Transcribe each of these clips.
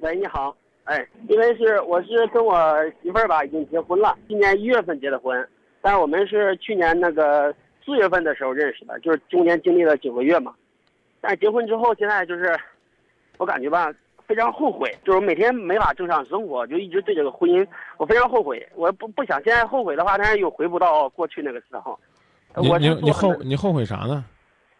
喂，你好，哎，因为是我是跟我媳妇儿吧已经结婚了，今年一月份结的婚，但是我们是去年那个四月份的时候认识的，就是中间经历了九个月嘛。但是结婚之后，现在就是我感觉吧，非常后悔，就是每天没法正常生活，就一直对这个婚姻我非常后悔。我不不想现在后悔的话，但是又回不到过去那个时候。你你你后你后悔啥呢？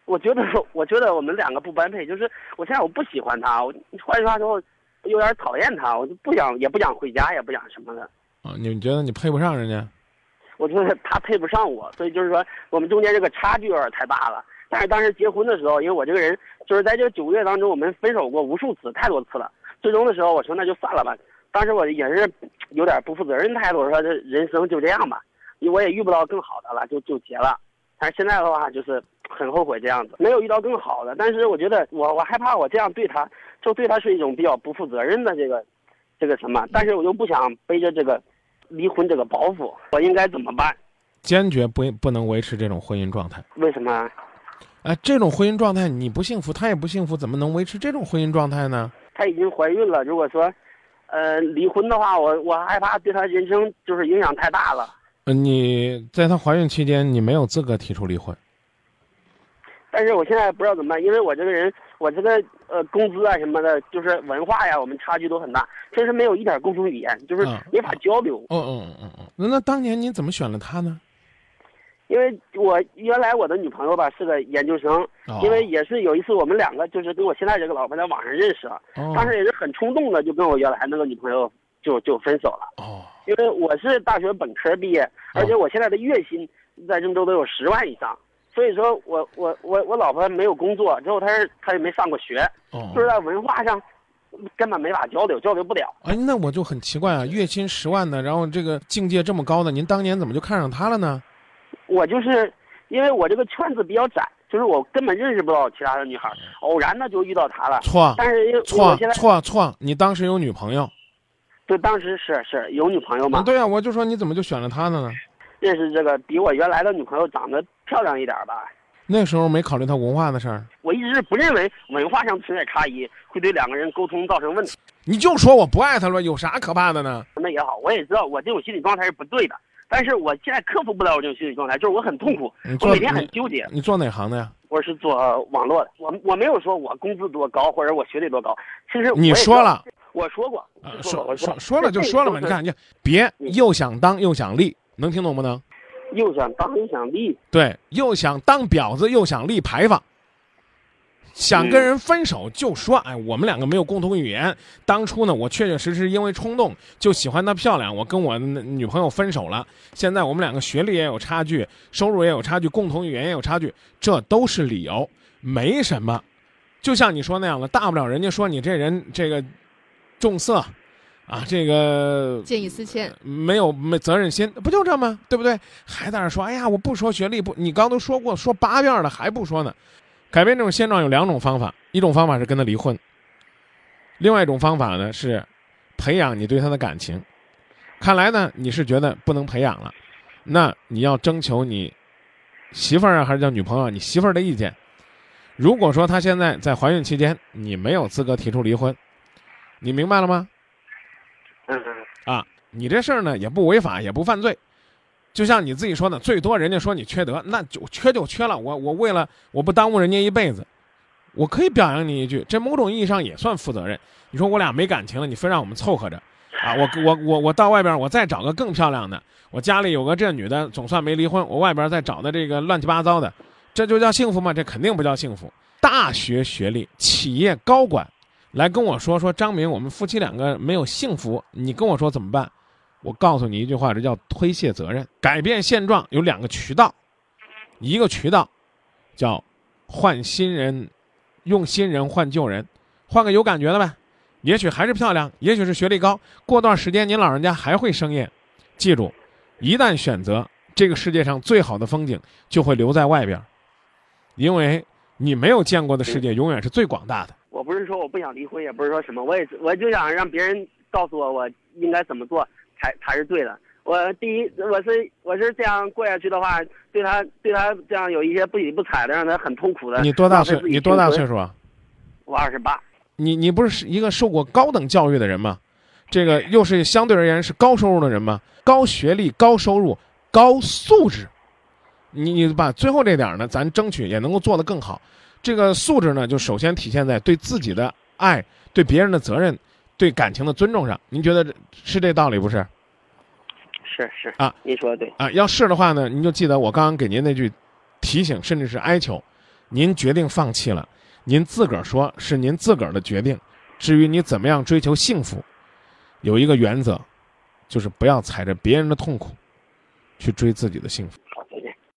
我觉得，我觉得我们两个不般配，就是我现在我不喜欢他，我换句话说，有点讨厌他，我就不想，也不想回家，也不想什么的。啊，你你觉得你配不上人家？我觉得他配不上我，所以就是说我们中间这个差距有点太大了。但是当时结婚的时候，因为我这个人就是在这九个月当中，我们分手过无数次，太多次了。最终的时候，我说那就算了吧。当时我也是有点不负责任态度，我说这人生就这样吧，因为我也遇不到更好的了，就就结了。但是现在的话，就是很后悔这样子，没有遇到更好的。但是我觉得我我害怕我这样对他，就对他是一种比较不负责任的这个这个什么。但是我又不想背着这个离婚这个包袱，我应该怎么办？坚决不不能维持这种婚姻状态。为什么？哎，这种婚姻状态你不幸福，他也不幸福，怎么能维持这种婚姻状态呢？她已经怀孕了，如果说，呃，离婚的话，我我害怕对她人生就是影响太大了。呃，你在她怀孕期间，你没有资格提出离婚。但是我现在不知道怎么办，因为我这个人，我这个呃工资啊什么的，就是文化呀，我们差距都很大，确实没有一点共同语言，就是嗯没法交流。哦哦哦哦哦，那那当年您怎么选了他呢？因为我原来我的女朋友吧是个研究生，哦因为也是有一次我们两个就是跟我现在这个老婆在网上认识了，哦当时也是很冲动的就跟我原来那个女朋友就就分手了。哦因为我是大学本科毕业，而且我现在的月薪在郑州都有十万以上，所以说我我我我老婆没有工作，之后她是她也没上过学，哦就是在文化上根本没法交流，交流不了。哎，那我就很奇怪啊，月薪十万的，然后这个境界这么高的，您当年怎么就看上她了呢？我就是因为我这个圈子比较窄，就是我根本认识不到其他的女孩，偶然的就遇到她了。错但是因为错错错，你当时有女朋友？对当时是是有女朋友嘛啊，，对啊，我就说你怎么就选了他呢呢？认识这个比我原来的女朋友长得漂亮一点吧。那时候没考虑到文化的事儿，我一直不认为文化上存在差异会对两个人沟通造成问题。你就说我不爱他了，有啥可怕的呢？那也好，我也知道我这种心理状态是不对的，但是我现在克服不了我这种心理状态，就是我很痛苦我每天很纠结。你做哪行的呀？我是做网络的，我我没有说我工资多高或者我学历多高，其实你说了，我说过，说，说说了就说了嘛，你看，你别又想当又想立，能听懂不能？又想当又想立，对，又想当婊子，又想立牌坊，想跟人分手就说，哎，我们两个没有共同语言。当初呢，我确确实实因为冲动就喜欢她漂亮，我跟我女朋友分手了。现在我们两个学历也有差距，收入也有差距，共同语言也有差距，这都是理由，没什么。就像你说那样的，大不了人家说你这人这个重色，啊，这个见异思迁。没有没责任心，不就这吗？对不对？还在那说，哎呀，我不说学历，不，你刚都说过，说八遍了，还不说呢。改变这种现状有两种方法，一种方法是跟他离婚，另外一种方法呢是培养你对他的感情。看来呢，你是觉得不能培养了，那你要征求你媳妇儿啊，还是叫女朋友啊？你媳妇儿的意见。如果说她现在在怀孕期间，你没有资格提出离婚，你明白了吗？嗯嗯，啊，你这事儿呢也不违法，也不犯罪，就像你自己说的，最多人家说你缺德，那就缺就缺了。我我为了我不耽误人家一辈子，我可以表扬你一句，这某种意义上也算负责任。你说我俩没感情了，你非让我们凑合着，啊，我我我我到外边我再找个更漂亮的，我家里有个这女的，总算没离婚，我外边再找的这个乱七八糟的，这就叫幸福吗？这肯定不叫幸福。大学学历，企业高管。来跟我说说张明，我们夫妻两个没有幸福，你跟我说怎么办？我告诉你一句话，这叫推卸责任。改变现状有两个渠道，一个渠道叫换新人，用新人换旧人，换个有感觉的呗。也许还是漂亮，也许是学历高，过段时间您老人家还会生厌。记住，一旦选择这个世界上最好的风景，就会留在外边，因为你没有见过的世界永远是最广大的。我不是说我不想离婚，也不是说什么，我也我就想让别人告诉我我应该怎么做才才是对的。我第一，我是我是这样过下去的话，对他对他这样有一些不理不睬的，让他很痛苦的。你多大岁你多大岁？数啊？我二十八。你你不是一个受过高等教育的人吗？这个又是相对而言是高收入的人吗？高学历、高收入、高素质，你你把最后这点儿呢，咱争取也能够做得更好。这个素质呢，就首先体现在对自己的爱、对别人的责任、对感情的尊重上。您觉得是这道理不是？是是啊，您说的对。啊，要是的话呢，您就记得我刚刚给您那句提醒，甚至是哀求，您决定放弃了，您自个儿说是您自个儿的决定。至于你怎么样追求幸福，有一个原则，就是不要踩着别人的痛苦去追自己的幸福。